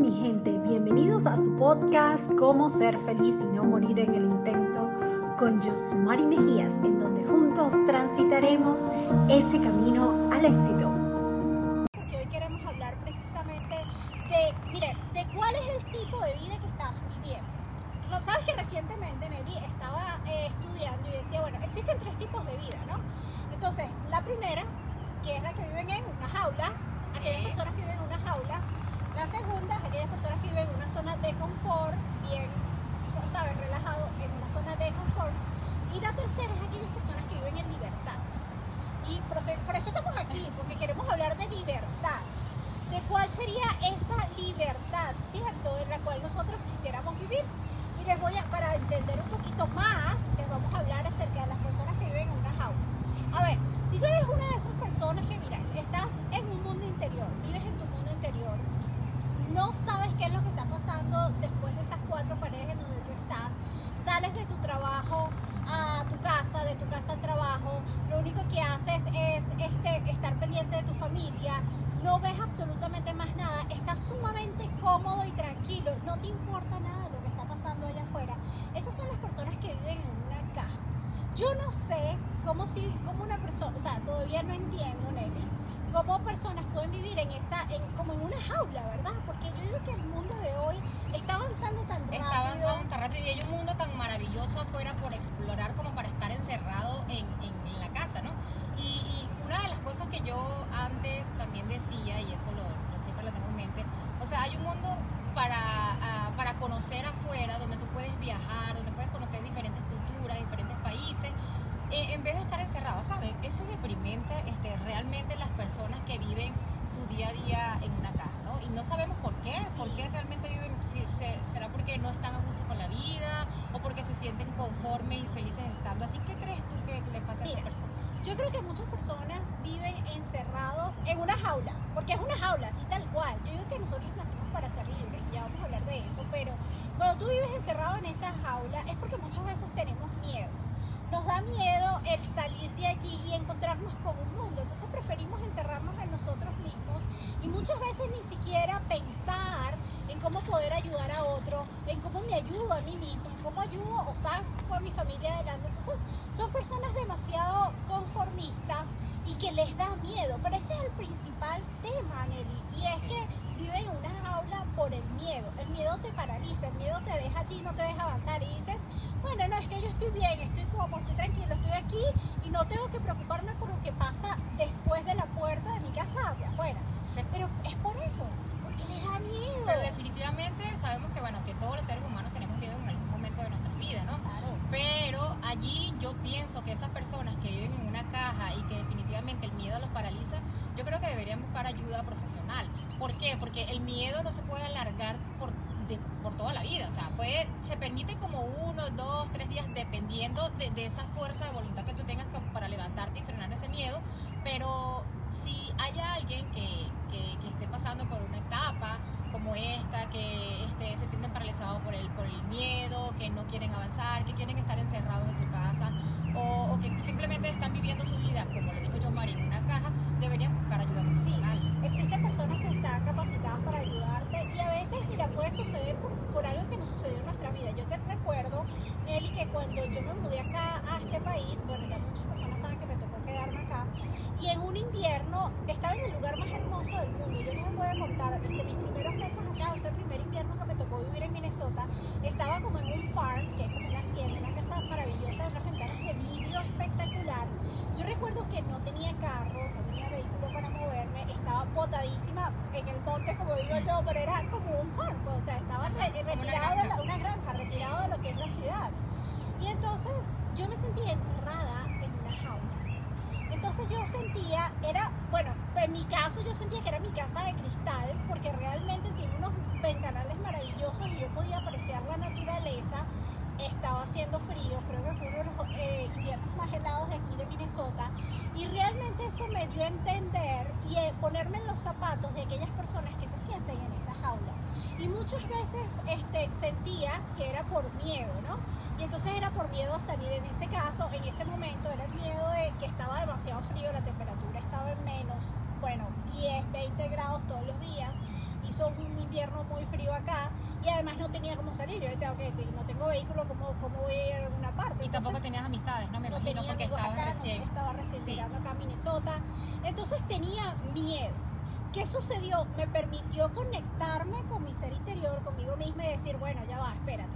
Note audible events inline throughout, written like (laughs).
mi gente, bienvenidos a su podcast Cómo ser feliz y no morir en el intento con Josmari Mejías, en donde juntos transitaremos ese camino al éxito. Porque hoy queremos hablar precisamente de, mire, de cuál es el tipo de vida que estás viviendo. Lo sabes que recientemente Nelly estaba eh, estudiando y decía, bueno, existen tres tipos de vida, ¿no? Entonces, la primera, que es la que viven en una jaula, aquellas personas que viven en una jaula, la segunda, aquellas personas que viven en una zona de confort, bien, ¿sabes? Relajado, en una zona de confort. Y la tercera es aquellas personas que viven en libertad. Y por eso estamos aquí, porque queremos hablar de libertad. De cuál sería esa libertad, ¿cierto? En la cual nosotros quisiéramos vivir. Y les voy a, para entender un poquito más, les vamos a hablar acerca de las personas que viven en una jaula. A ver, si tú eres una de esas personas que, mira, estás en un mundo interior, vives en tu mundo interior, no sabes qué es lo que está pasando después de esas cuatro paredes en donde tú estás. Sales de tu trabajo a tu casa, de tu casa al trabajo, lo único que haces es este, estar pendiente de tu familia, no ves absolutamente más nada, estás sumamente cómodo y tranquilo, no te importa nada de lo que está pasando allá afuera. Esas son las personas que viven en una caja. Yo no sé cómo si, cómo una persona, o sea, todavía no entiendo, Nelly, cómo personas pueden vivir en esa, en, como en una jaula, ¿verdad? Porque yo digo que el mundo de hoy está avanzando tan rápido. Está avanzando tan rápido y hay un mundo tan maravilloso afuera por explorar como para estar encerrado en, en, en la casa, ¿no? Y, y, cosas que yo antes también decía, y eso lo, lo siempre lo tengo en mente, o sea, hay un mundo para, uh, para conocer afuera, donde tú puedes viajar, donde puedes conocer diferentes culturas, diferentes países, eh, en vez de estar encerrado, ¿sabes? Eso es deprimente este, realmente las personas que viven su día a día en una casa, ¿no? Y no sabemos por qué, sí. por qué realmente viven, si, será porque no están a gusto con la vida o porque se sienten conformes y felices estando así. ¿Qué crees tú que les pasa a esas personas? Yo creo que muchas personas viven encerrados en una jaula, porque es una jaula, así tal cual. Yo digo que nosotros nacimos para ser libres, ya vamos a hablar de eso, pero cuando tú vives encerrado en esa jaula es porque muchas veces tenemos miedo nos da miedo el salir de allí y encontrarnos con un mundo. Entonces preferimos encerrarnos en nosotros mismos y muchas veces ni siquiera pensar en cómo poder ayudar a otro, en cómo me ayudo a mí mismo, en cómo ayudo o saco a mi familia adelante. Entonces son personas demasiado conformistas y que les da miedo. Pero ese es el principal tema, Nelly, y es que viven en una jaula por el miedo. El miedo te paraliza, el miedo te deja allí, no te deja avanzar y dices, bueno, no, es que yo estoy bien, estoy cómodo, estoy tranquilo, estoy aquí y no tengo que preocuparme por lo que pasa después de la puerta de mi casa hacia afuera. Pero es por eso, porque le da miedo. Pero definitivamente sabemos que, bueno, que todos los seres humanos tenemos miedo en algún momento de nuestra vida, ¿no? Claro. Pero allí que esas personas que viven en una caja y que definitivamente el miedo los paraliza, yo creo que deberían buscar ayuda profesional. ¿Por qué? Porque el miedo no se puede alargar por por toda la vida. O sea, puede, se permite como uno, dos, tres días, dependiendo de, de, esa fuerza de voluntad que tú tengas para levantarte y frenar ese miedo. Pero si hay alguien que, que, que esté pasando por una etapa como esta, que paralizados por el, por el miedo, que no quieren avanzar, que quieren estar encerrados en su casa, o, o que simplemente están viviendo su vida, como lo dijo yo, María, en una caja, deberían buscar ayuda profesional. Sí, existen personas que están capacitadas para ayudarte y a veces, mira, puede suceder por, por algo que no sucedió en nuestra vida. Yo te recuerdo, Nelly, que cuando yo me mudé acá a este país, bueno, ya muchas personas saben que me tocó quedarme acá, y en un invierno estaba en el lugar más hermoso del mundo. Yo les voy a contar, desde mis primeros meses acá, o sea, el primer invierno que me tocó vivir en Minnesota, estaba como en un farm, que es como una hacienda, una casa maravillosa, unas ventanas de vidrio espectacular. Yo recuerdo que no tenía carro, no tenía vehículo para moverme, estaba botadísima en el monte, como digo yo, pero era como un farm, o sea, estaba re retirado de la, una granja, retirado sí. de lo que es la ciudad. Y entonces yo me sentía encerrada en una jaula. Entonces yo sentía, era, bueno, en mi caso yo sentía que era mi casa de cristal, porque realmente tiene unos ventanales maravillosos y yo podía apreciar la naturaleza. Estaba haciendo frío, creo que fue uno de los eh, inviernos más helados de aquí de Minnesota. Y realmente eso me dio a entender y eh, ponerme en los zapatos de aquellas personas que se sienten en esa jaula. Y muchas veces este, sentía que era por miedo, ¿no? Y entonces era por miedo a salir. En ese caso, en ese momento, era el miedo de que estaba demasiado frío, la temperatura estaba en menos, bueno, 10, 20 grados todos los días. Hizo un invierno muy frío acá y además no tenía cómo salir. Yo decía, ok, si no tengo vehículo, ¿cómo, cómo voy a ir a alguna parte? Y tampoco tenías amistades, ¿no? Me no imagino tenía porque estabas acá, no, recién. estaba recién Sí. llegando acá a Minnesota. Entonces tenía miedo. ¿Qué sucedió? Me permitió conectarme con mi ser interior, conmigo misma y decir, bueno, ya va, espérate.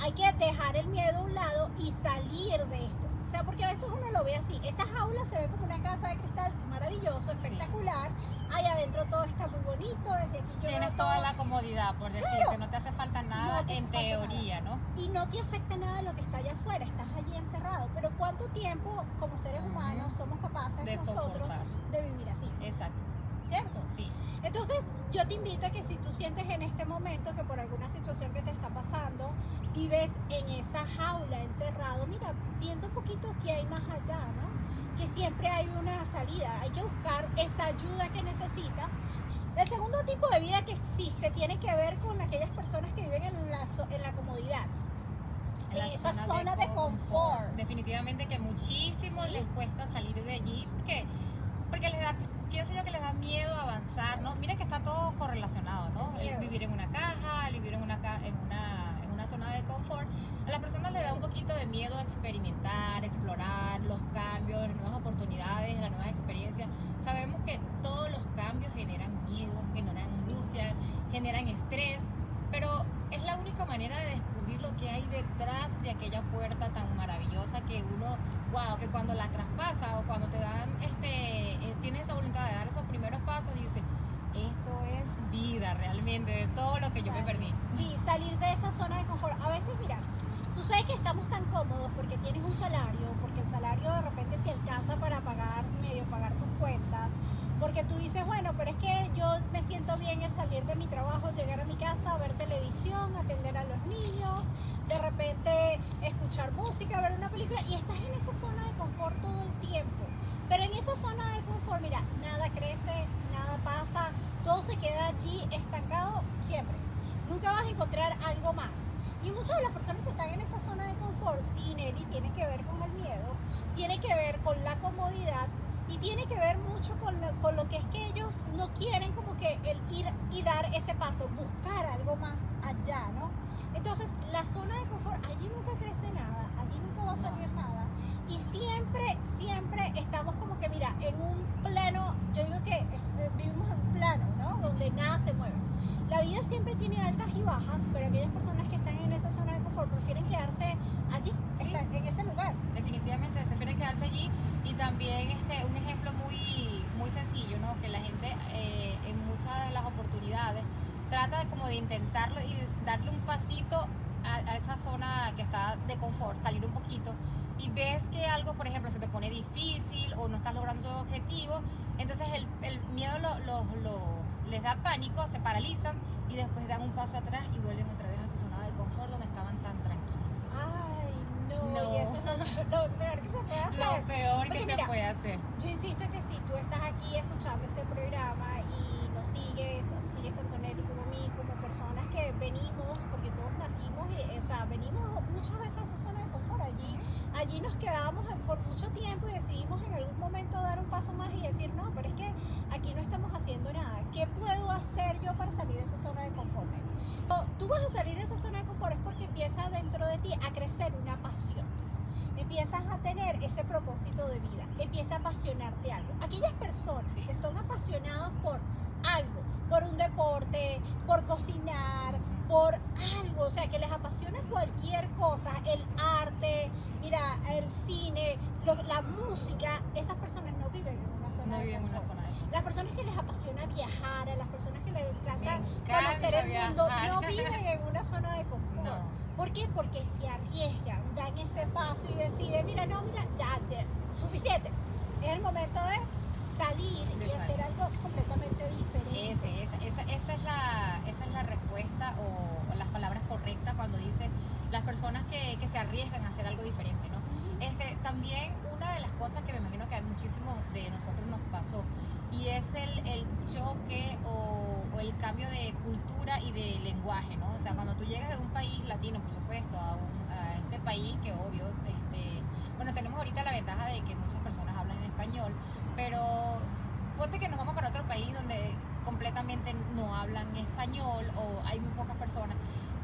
Hay que dejar el miedo a un lado y salir de esto. O sea, porque a veces uno lo ve así. Esa jaula se ve como una casa de cristal maravilloso, espectacular. Ahí adentro todo está muy bonito. Desde aquí yo Tienes toda todo. la comodidad, por decir, Claro. que no te hace falta nada No te hace en teoría, ¿no? y no te afecta nada lo que está allá afuera, estás allí encerrado. Pero ¿cuánto tiempo como seres humanos somos capaces De nosotros soportar. de vivir así? Exacto, ¿Cierto? sí. Entonces yo te invito a que si tú sientes en este momento que por alguna situación que te está pasando, vives en esa jaula encerrado, mira, piensa un poquito que hay más allá, ¿no? Que siempre hay una salida, hay que buscar esa ayuda que necesitas. El segundo tipo de vida que existe tiene que ver con aquellas personas que viven en la, en la comodidad. En la Esa zona de confort. Definitivamente que muchísimo Sí. les cuesta salir de allí porque, porque les da, pienso yo que les da miedo avanzar, ¿no? Mira que está todo correlacionado, ¿no? El vivir en una caja, el vivir en una, ca- en una, en una zona de confort. A las personas les da un poquito de miedo a experimentar, explorar los cambios, las nuevas oportunidades, las nuevas experiencias. Sabemos que todos los cambios generan miedo, generan angustia, generan estrés, pero es la única manera de descubrir lo que hay detrás de aquella puerta tan maravillosa que uno, wow, que cuando la traspasa o cuando te dan, este, eh, tienes esa voluntad de dar esos primeros pasos y dices, esto es vida realmente, de todo lo que yo me Exacto. perdí. Sí, salir de esa zona de confort. A veces, mira, sucede que estamos tan cómodos porque tienes un salario, porque el salario de repente te alcanza para pagar, medio pagar tus cuentas, porque tú dices, bueno, pero es que yo me siento bien el salir de mi trabajo, llegar a mi casa, ver televisión, atender a los niños, de repente escuchar música, ver una película y estás en esa zona de confort todo el tiempo. Pero en esa zona de confort, mira, nada crece, nada pasa, todo se queda allí estancado siempre. Nunca vas a encontrar algo más. Y muchas de las personas que están en esa zona de confort, sí, Nelly, tiene que ver con el miedo, tiene que ver con la comodidad y tiene que ver mucho con lo, con lo que es que ellos no quieren como que el ir y dar ese paso, buscar algo más allá, ¿no? Entonces, la zona de confort, allí nunca crece nada, allí nunca va a No. salir nada. Y siempre, siempre estamos como que, mira, en un plano, yo digo que eh, vivimos en un plano, ¿no? Donde nada se mueve. La vida siempre tiene altas y bajas, pero aquellas personas que están en esa zona de confort prefieren quedarse allí, Sí. en ese lugar. definitivamente prefieren quedarse allí y también este un ejemplo muy muy sencillo no que la gente eh, en muchas de las oportunidades trata de como de intentarlo y darle un pasito a, esa zona que está de confort salir un poquito y ves que algo por ejemplo se te pone difícil o no estás logrando tu objetivo entonces el, miedo lo, les da pánico se paralizan y después dan un paso atrás y vuelven otra vez a esa zona de confort donde estaban tan tranquilos Ay, no, No. y eso es lo, lo peor que se puede hacer. lo peor Porque que se puede hacer Yo insisto que si tú estás aquí escuchando este programa y nos sigues, sigues tanto Nelly como a mí, como personas que venimos, porque todos nacimos, y, eh, o sea, venimos muchas veces a esa zona de confort. Allí, allí nos quedábamos por mucho tiempo y decidimos en algún momento dar un paso más y decir, no, pero es que aquí no estamos haciendo nada. ¿Qué puedo hacer yo para salir de esa zona de confort? Tú vas a salir de esa zona de confort es porque empieza dentro de ti a crecer una pasión empiezas a tener ese propósito de vida, empieza a apasionarte algo. Aquellas personas que son apasionados por algo, por un deporte, por cocinar, por algo, o sea, que les apasiona cualquier cosa, el arte, mira, el cine, lo- la música, esas personas no viven en una zona no de viven en una confort. zona de Las personas que les apasiona viajar, a las personas que les conocer el mundo, no viven en una zona de confort. No. ¿Por qué? Porque se arriesgan, dan ese paso y deciden, mira, no, mira, ya, ya, suficiente. Es el momento de salir De y hacer salir. algo completamente diferente. Ese, esa, esa, esa es la, esa es la respuesta o, o las palabras correctas cuando dices las personas que, que se arriesgan a hacer algo diferente, ¿no? Este, también una de las cosas que me imagino que a muchísimos de nosotros nos pasó y es el, el choque o el cambio de cultura y de lenguaje, ¿no? O sea, cuando tú llegas de un país latino, por supuesto, a, un- a este país que obvio, este, bueno, tenemos ahorita la ventaja de que muchas personas hablan en español, pero ponte que nos vamos para otro país donde completamente no hablan español español o hay muy pocas personas,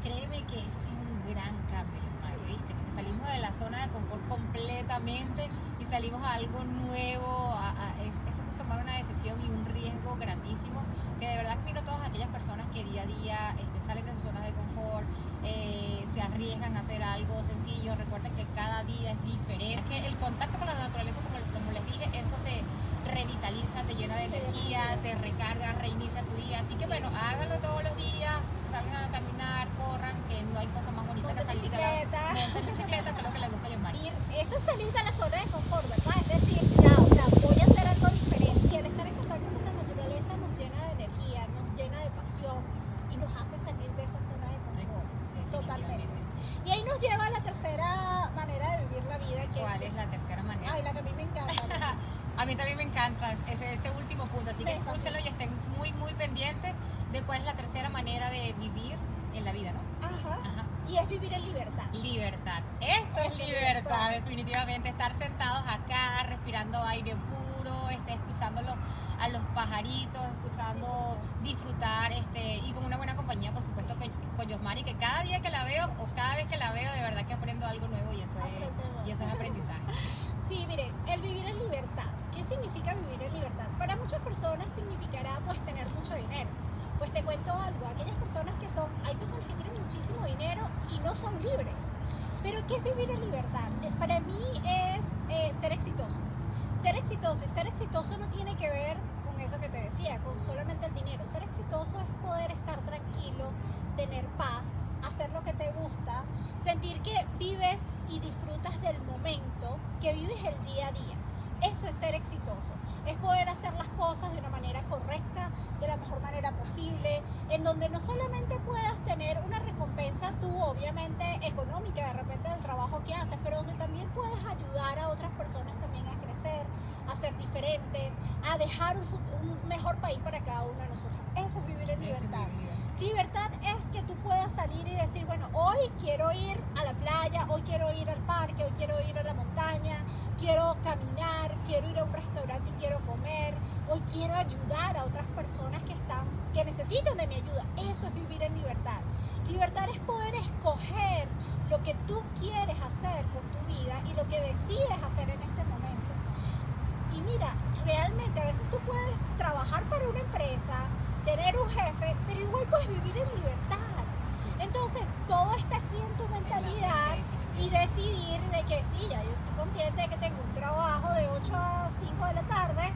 créeme que eso sí es un gran cambio, ¿viste? Porque salimos de la zona de confort completamente y salimos a algo nuevo, a, a- es, es tomar una decisión y un riesgo grandísimo, que de verdad admiro a todas aquellas personas que día a día este, salen de sus zonas de confort, eh, se arriesgan a hacer algo sencillo, recuerden que cada día es diferente, que el contacto con la naturaleza, como, como les dije, eso te revitaliza, te llena de energía, te recarga, reinicia tu día, así que bueno, háganlo todos los días, salgan a caminar, corran, que no hay cosa más bonita que Monten salir de la bicicleta. monten bicicleta, que es lo que le gusta a Yomari. Ir- Eso es salir de la zona de confort, ¿verdad? Es decir, ya, o sea, voy a hacer algo diferente. Y el estar en contacto con la naturaleza nos llena de energía, nos llena de pasión y nos hace salir de esa zona de confort. Totalmente. Y ahí nos lleva a la tercera manera de vivir la vida, que ¿Cuál es la tercera manera? Ay, la que a mí me encanta. A mí también me encanta ese, ese último punto, así que Me fascina. escúchenlo y estén pendientes de cuál es la tercera manera de vivir en la vida, ¿no? Ajá. Ajá. Y es vivir en libertad. Libertad. Esto es libertad, definitivamente. Estar sentados acá, respirando aire puro, este, escuchando a los pajaritos, escuchando, disfrutar, este, y con una buena compañía, por supuesto, que, con Yosmari, que cada día que la veo o cada vez que la veo, de verdad que aprendo algo nuevo y eso es, y eso es aprendizaje. (laughs) Sí, miren, el vivir en libertad. ¿Qué significa vivir en libertad? Para muchas personas significará pues tener mucho dinero. Pues te cuento algo, aquellas personas que son, hay personas que tienen muchísimo dinero y no son libres. Pero ¿qué es vivir en libertad? Eh, Para mí es eh, ser exitoso. Ser exitoso y ser exitoso no tiene que ver con eso que te decía, con solamente el dinero. Ser exitoso es poder estar tranquilo, tener paz, hacer lo que te gusta, sentir que vives y disfrutas del momento, que vives el día a día. Eso es ser exitoso. Es poder hacer las cosas de una manera correcta, de la mejor manera posible, en donde no solamente puedas tener una recompensa tú, obviamente económica, de repente del trabajo que haces, pero donde también puedes ayudar a otras personas también a crecer, a ser diferentes, a dejar un, un mejor país para cada uno de nosotros. Eso es vivir en libertad. Libertad es que tú puedas salir y decir, bueno, hoy quiero ir a la playa, hoy quiero ir al parque, hoy quiero ir a la montaña, quiero caminar, quiero ir a un restaurante y quiero comer, hoy quiero ayudar a otras personas que están, que necesitan de mi ayuda. Eso es vivir en libertad. Libertad es poder escoger lo que tú quieres hacer con tu vida y lo que decides hacer en este momento. Y mira, realmente a veces tú puedes trabajar para una empresa, tener un jefe, pero igual vivir en libertad. Entonces, todo está aquí en tu mentalidad y decidir de que sí, ya yo estoy consciente de que tengo un trabajo de 8 a 5 de la tarde,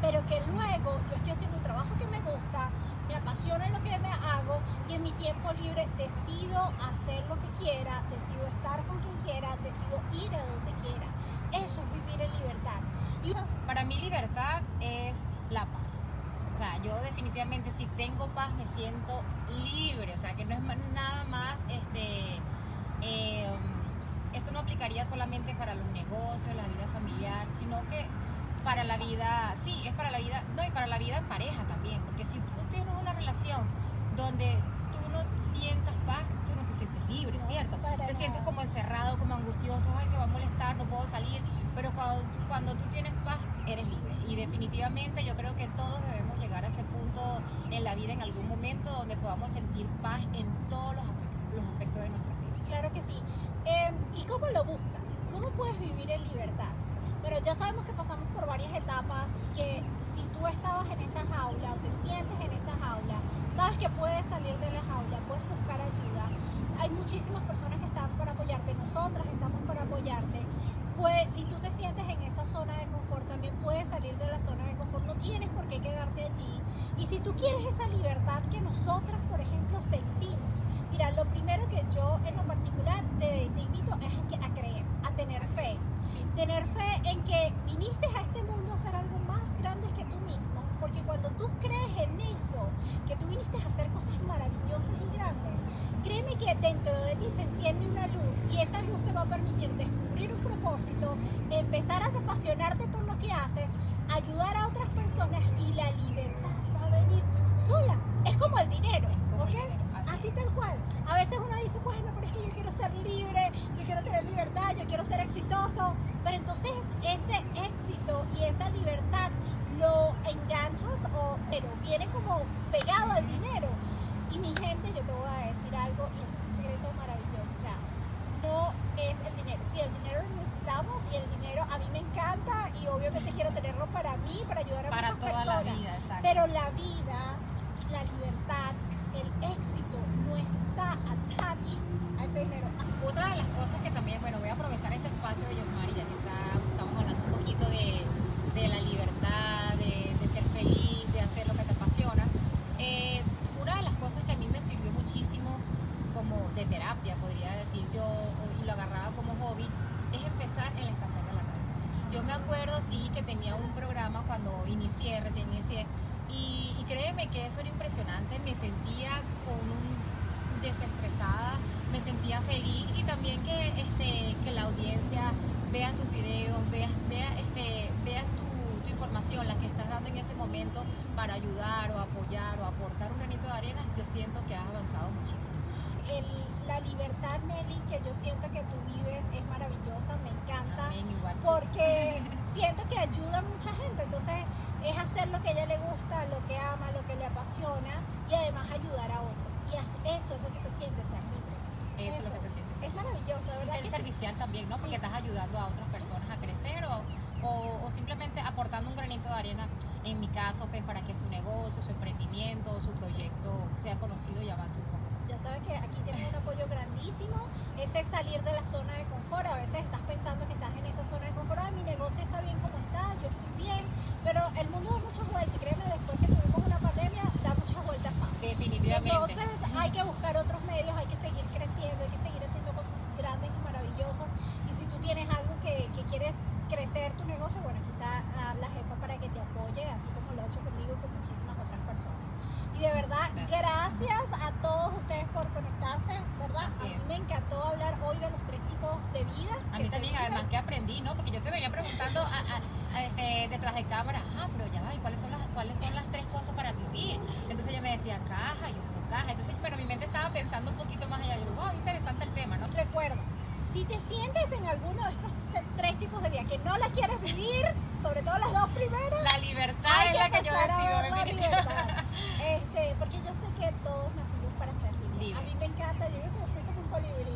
pero que luego yo estoy haciendo un trabajo que me gusta, me apasiona lo que me hago y en mi tiempo libre decido hacer lo que quiera, decido estar con quien quiera, decido ir a donde quiera. Eso es vivir en libertad. Para mí libertad es la paz. O sea, yo definitivamente si tengo paz me siento libre. O sea, que no es nada más, este, eh, esto no aplicaría solamente para los negocios, la vida familiar, sino que para la vida, sí, es para la vida, no, y para la vida en pareja también. Porque si tú tienes una relación donde tú no sientas paz, tú no te sientes libre, No, ¿cierto? Te nada. sientes como encerrado, como angustioso, ay, se va a molestar, no puedo salir, pero cuando, cuando tú tienes paz, eres libre. Y definitivamente yo creo que todos debemos llegar a ese punto en la vida en algún momento donde podamos sentir paz en todos los aspectos, los aspectos de nuestra vida. Claro que sí. Eh, ¿Y cómo lo buscas? ¿Cómo puedes vivir en libertad? Bueno, ya sabemos que pasamos por varias etapas y que si tú estabas en esa jaula o te sientes en esa jaula, sabes que puedes salir de la jaula, puedes buscar ayuda. Hay muchísimas personas que están para apoyarte, nosotras estamos para apoyarte. Pues, si tú te sientes en esa zona de confort, también puedes salir de la zona de confort, no tienes por qué quedarte allí. Y si tú quieres esa libertad que nosotras, por ejemplo, sentimos, Mira, lo primero que yo en lo particular te, te invito es a, creer, a tener fe. Tener fe en que viniste a este mundo a hacer algo más grande que tú crees en eso, que tú viniste a hacer cosas maravillosas y grandes, créeme que dentro de ti se enciende una luz y esa luz te va a permitir descubrir un propósito, empezar a apasionarte por lo que haces, ayudar a otras personas y la libertad va a venir sola. Es como el dinero, como el ¿ok? dinero, así Así tal cual. A veces uno dice, bueno, pero es que yo quiero ser libre, yo quiero tener libertad, yo quiero ser exitoso. Pero entonces ese éxito y esa libertad lo enganchas o pero viene como pegado al dinero. Y mi gente, yo me acuerdo, sí, que tenía un programa cuando inicié, recién inicié, y, créeme que eso era impresionante, me sentía con un desestresada, me sentía feliz y también que, este, que la audiencia vea tus videos, vea, vea, este, vea tu, tu información, la que estás dando en ese momento para ayudar o apoyar o aportar un granito de arena, yo siento que has avanzado muchísimo. El- la libertad, Nelly, que yo siento que tú vives es maravillosa, me encanta. Amén, porque (laughs) siento que ayuda a mucha gente. Entonces, es hacer lo que a ella le gusta, lo que ama, lo que le apasiona y además ayudar a otros. Y eso es lo que se siente ser libre. Eso es lo que se siente. sí. Es maravilloso, de Y ¿verdad? ser que- servicial también, ¿no? Porque Sí. estás ayudando a otras personas a crecer o, o- o simplemente aportando un granito de arena, en mi caso, pues para que su negocio, su emprendimiento, su proyecto sea conocido y avance un poco. Sabes que aquí tienes un apoyo grandísimo. Ese es salir de la zona de confort. A veces estás pensando que estás en esa zona de confort. "Ay, mi negocio está bien como está, yo estoy bien. Pero el mundo da muchas vueltas. Y créeme, después que tuvimos una pandemia, da muchas vueltas más. Definitivamente. Entonces hay que buscar otros medios, hay que seguir creciendo, hay que seguir haciendo cosas grandes y maravillosas. Y si tú tienes algo que, que quieres crecer tu negocio, bueno, aquí está ah, la jefa para que te apoye, así como lo ha hecho conmigo y con muchísimas otras personas. Y de verdad, gracias, a todos ustedes por conectarse, ¿verdad? Así a mí es. me encantó hablar hoy de los tres tipos de vida. A además que aprendí, ¿no? Porque yo te venía preguntando a- a- a, este, detrás de cámara, ah, pero ya va, ¿y cuáles son, las, cuáles son las tres cosas para vivir? Entonces ella me decía, caja, yo creo caja. Entonces, pero mi mente estaba pensando un poquito más allá. Yo digo, wow, interesante el tema, ¿no? Recuerda, si te sientes en alguno de estos tres tipos de vida que no la quieres vivir, sobre todo las dos primeras, La libertad es la que yo decido, libertad. (laughs) Este, porque yo sé que todos nacimos para ser libres. A mí Libres. me encanta, yo soy como un colibrí.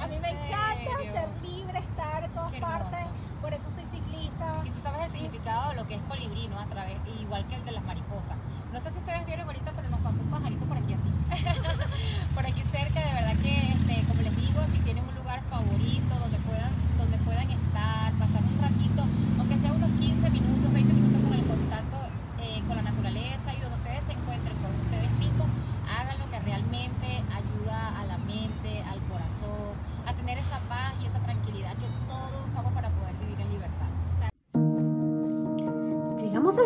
A ¿En mí me encanta ser libre, estar en todas partes. Por eso soy ciclista. Y tú sabes el significado de lo que es colibrí, ¿no? A través, igual que el de las mariposas. No sé si ustedes vieron ahorita, pero nos pasó un pajarito por aquí así. (laughs) por aquí cerca, de verdad que, este, como les digo, si tienen un lugar favorito donde puedan, donde puedan estar, pasar un ratito, aunque sea unos 15 minutos, 20 minutos con el contacto eh, con la naturaleza y donde ustedes se encuentren con ustedes mismos, hagan lo que realmente ayuda a la mente, al corazón, a tener esa paz y esa tranquilidad que todos buscamos para poder vivir en libertad. Llegamos al